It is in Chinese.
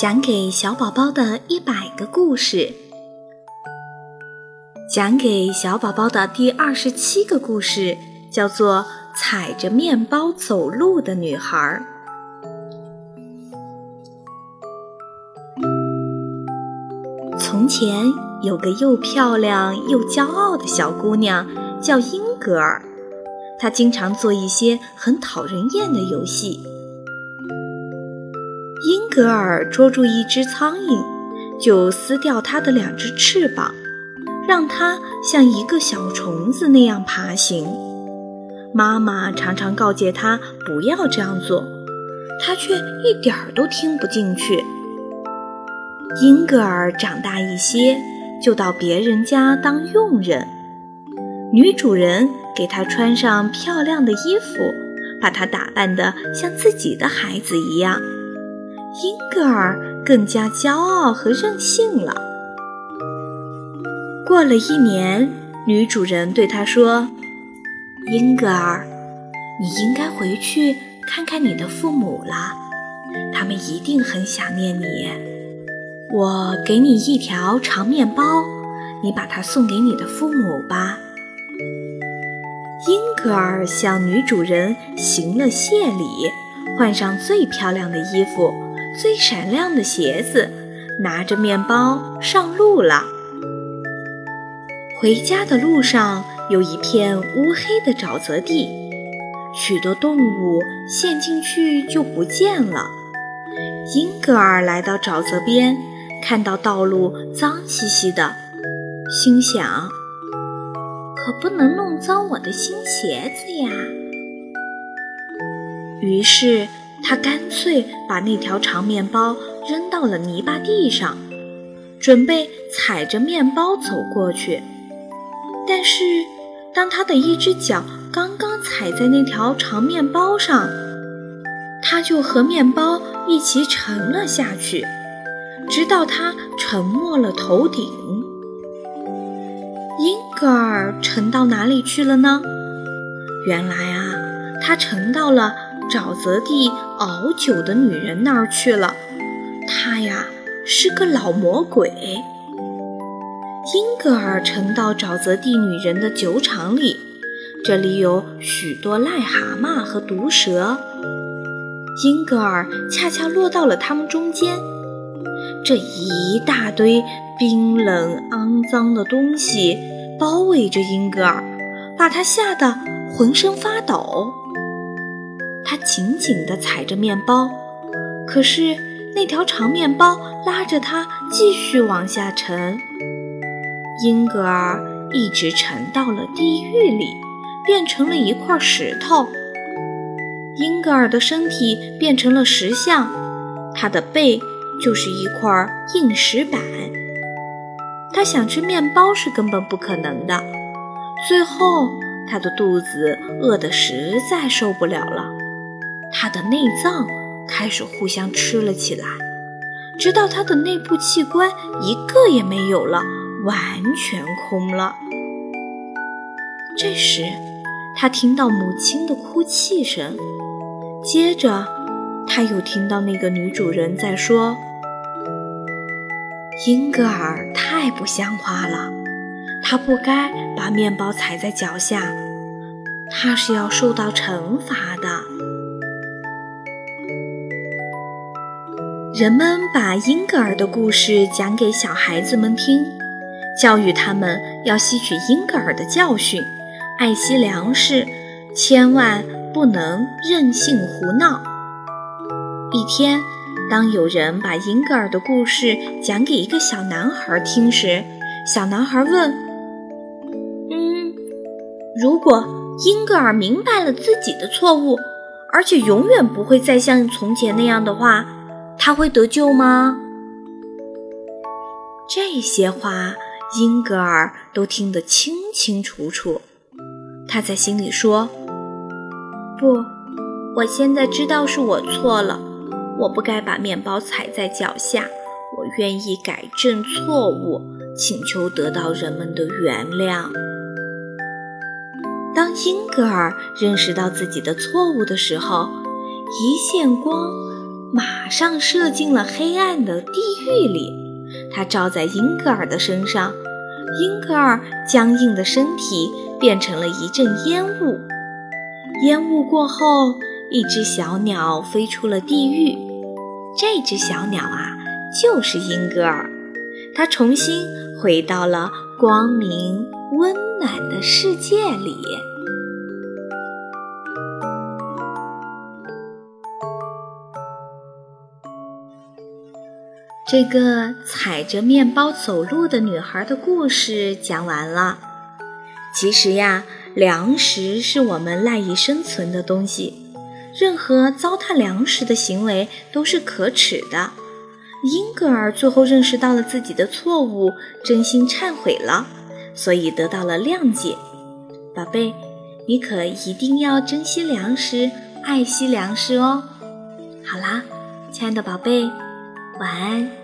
讲给小宝宝的一百个故事，讲给小宝宝的第二十七个故事叫做《踩着面包走路的女孩》。从前有个又漂亮又骄傲的小姑娘，叫英格尔。她经常做一些很讨人厌的游戏。英格尔捉住一只苍蝇，就撕掉它的两只翅膀，让它像一个小虫子那样爬行。妈妈常常告诫他不要这样做，他却一点儿都听不进去。英格尔长大一些，就到别人家当佣人，女主人给他穿上漂亮的衣服，把他打扮得像自己的孩子一样。英格尔更加骄傲和任性了。过了一年，女主人对他说：“英格尔，你应该回去看看你的父母了，他们一定很想念你。我给你一条长面包，你把它送给你的父母吧。”英格尔向女主人行了谢礼，换上最漂亮的衣服。最闪亮的鞋子，拿着面包上路了。回家的路上有一片乌黑的沼泽地，许多动物陷进去就不见了。英格尔来到沼泽边，看到道路脏兮兮的，心想：可不能弄脏我的新鞋子呀。于是。他干脆把那条长面包扔到了泥巴地上，准备踩着面包走过去。但是，当他的一只脚刚刚踩在那条长面包上，他就和面包一起沉了下去，直到他沉没了头顶。英格尔沉到哪里去了呢？原来啊，他沉到了。沼泽地熬酒的女人那儿去了，她呀是个老魔鬼。英格尔沉到沼泽地女人的酒厂里，这里有许多癞蛤蟆和毒蛇。英格尔恰恰落到了它们中间，这一大堆冰冷肮脏的东西包围着英格尔，把他吓得浑身发抖。他紧紧地踩着面包，可是那条长面包拉着他继续往下沉。英格尔一直沉到了地狱里，变成了一块石头。英格尔的身体变成了石像，他的背就是一块硬石板。他想吃面包是根本不可能的。最后，他的肚子饿得实在受不了了。他的内脏开始互相吃了起来，直到他的内部器官一个也没有了，完全空了。这时，他听到母亲的哭泣声，接着他又听到那个女主人在说：“英格尔太不像话了，他不该把面包踩在脚下，他是要受到惩罚的。”人们把英格尔的故事讲给小孩子们听，教育他们要吸取英格尔的教训，爱惜粮食，千万不能任性胡闹。一天，当有人把英格尔的故事讲给一个小男孩听时，小男孩问：“嗯，如果英格尔明白了自己的错误，而且永远不会再像从前那样的话？”他会得救吗？这些话，英格尔都听得清清楚楚。他在心里说：“不，我现在知道是我错了，我不该把面包踩在脚下。我愿意改正错误，请求得到人们的原谅。”当英格尔认识到自己的错误的时候，一线光。马上射进了黑暗的地狱里。它照在英格尔的身上，英格尔僵硬的身体变成了一阵烟雾。烟雾过后，一只小鸟飞出了地狱。这只小鸟啊，就是英格尔。它重新回到了光明温暖的世界里。这个踩着面包走路的女孩的故事讲完了。其实呀，粮食是我们赖以生存的东西，任何糟蹋粮食的行为都是可耻的。英格尔最后认识到了自己的错误，真心忏悔了，所以得到了谅解。宝贝，你可一定要珍惜粮食，爱惜粮食哦。好啦，亲爱的宝贝，晚安。